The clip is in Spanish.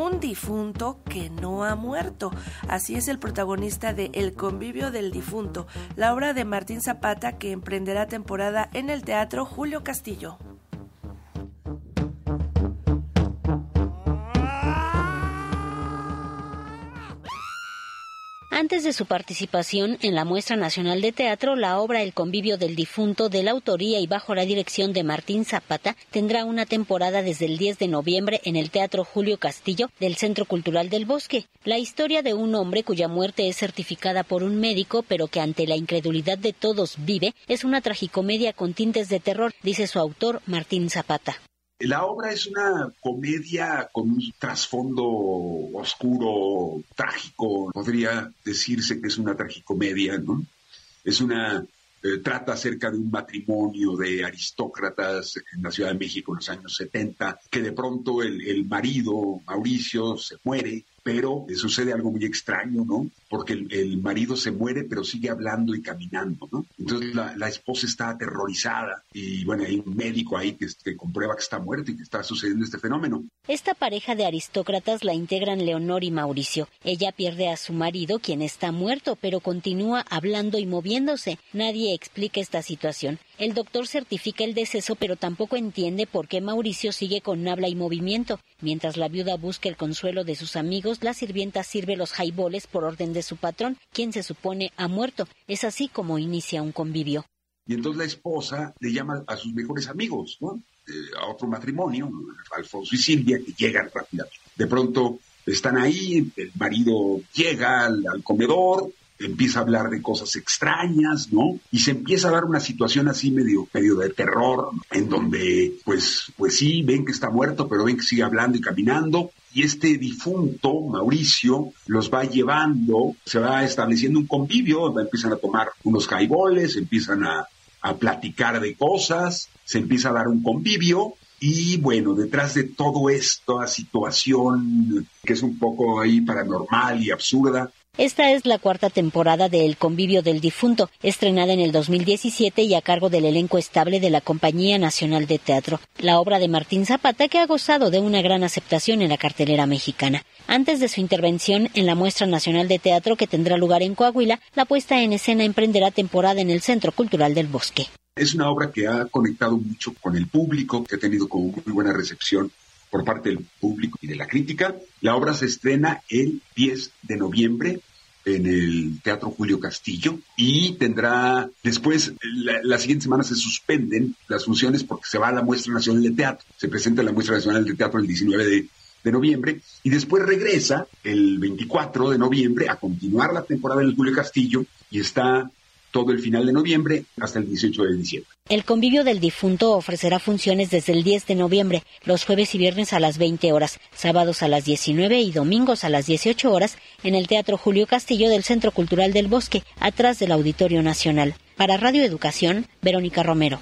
un difunto que no ha muerto. Así es el protagonista de El convivio del difunto, la obra de Martín Zapata que emprenderá temporada en el Teatro Julio Castillo. Antes de su participación en la Muestra Nacional de Teatro, la obra El convivio del difunto, de la autoría y bajo la dirección de Martín Zapata, tendrá una temporada desde el 10 de noviembre en el Teatro Julio Castillo del Centro Cultural del Bosque. La historia de un hombre cuya muerte es certificada por un médico, pero que ante la incredulidad de todos vive, es una tragicomedia con tintes de terror, dice su autor Martín Zapata. La obra es una comedia con un trasfondo oscuro, trágico, podría decirse que es una tragicomedia, ¿no? Es una eh, trata acerca de un matrimonio de aristócratas en la Ciudad de México en los años 70, que de pronto el, el marido, Mauricio, se muere pero sucede algo muy extraño, ¿no? Porque el, marido se muere, pero sigue hablando y caminando, ¿no? Entonces la, esposa está aterrorizada y bueno, hay un médico ahí que, que, comprueba que está muerto y que está sucediendo este fenómeno. Esta pareja de aristócratas la integran Leonor y Mauricio. Ella pierde a su marido, quien está muerto, pero continúa hablando y moviéndose. Nadie explica esta situación. El doctor certifica el deceso, pero tampoco entiende por qué Mauricio sigue con habla y movimiento. Mientras la viuda busca el consuelo de sus amigos, la sirvienta sirve los jaiboles por orden de su patrón, quien se supone ha muerto. Es así como inicia un convivio. Y entonces la esposa le llama a sus mejores amigos, ¿no? Eh, a otro matrimonio, Alfonso y Silvia, que llegan rápidamente. De pronto están ahí, el marido llega al comedor, empieza a hablar de cosas extrañas, ¿no? Y se empieza a dar una situación así medio, medio de terror, en donde, pues, pues sí, ven que está muerto, pero ven que sigue hablando y caminando. Y este difunto, Mauricio, los va llevando, se va estableciendo un convivio, empiezan a tomar unos caiboles, empiezan a, a platicar de cosas, se empieza a dar un convivio y bueno, detrás de todo esto, situación que es un poco ahí paranormal y absurda, esta es la cuarta temporada de El convivio del difunto, estrenada en el 2017 y a cargo del elenco estable de la Compañía Nacional de Teatro, la obra de Martín Zapata que ha gozado de una gran aceptación en la cartelera mexicana. Antes de su intervención en la Muestra Nacional de Teatro que tendrá lugar en Coahuila, la puesta en escena emprenderá temporada en el Centro Cultural del Bosque. Es una obra que ha conectado mucho con el público, que ha tenido como muy buena recepción por parte del público y de la crítica. La obra se estrena el 10 de noviembre en el Teatro Julio Castillo y tendrá después, la, siguiente semana se suspenden las funciones porque se va a la Muestra Nacional de Teatro, se presenta la Muestra Nacional de Teatro el 19 de, de noviembre y después regresa el 24 de noviembre a continuar la temporada en el Julio Castillo y está todo el final de noviembre hasta el 18 de diciembre. El convivio del difunto ofrecerá funciones desde el 10 de noviembre, los jueves y viernes a las 20 horas, sábados a las 19 y domingos a las 18 horas en el Teatro Julio Castillo del Centro Cultural del Bosque, atrás del Auditorio Nacional. Para Radio Educación, Verónica Romero.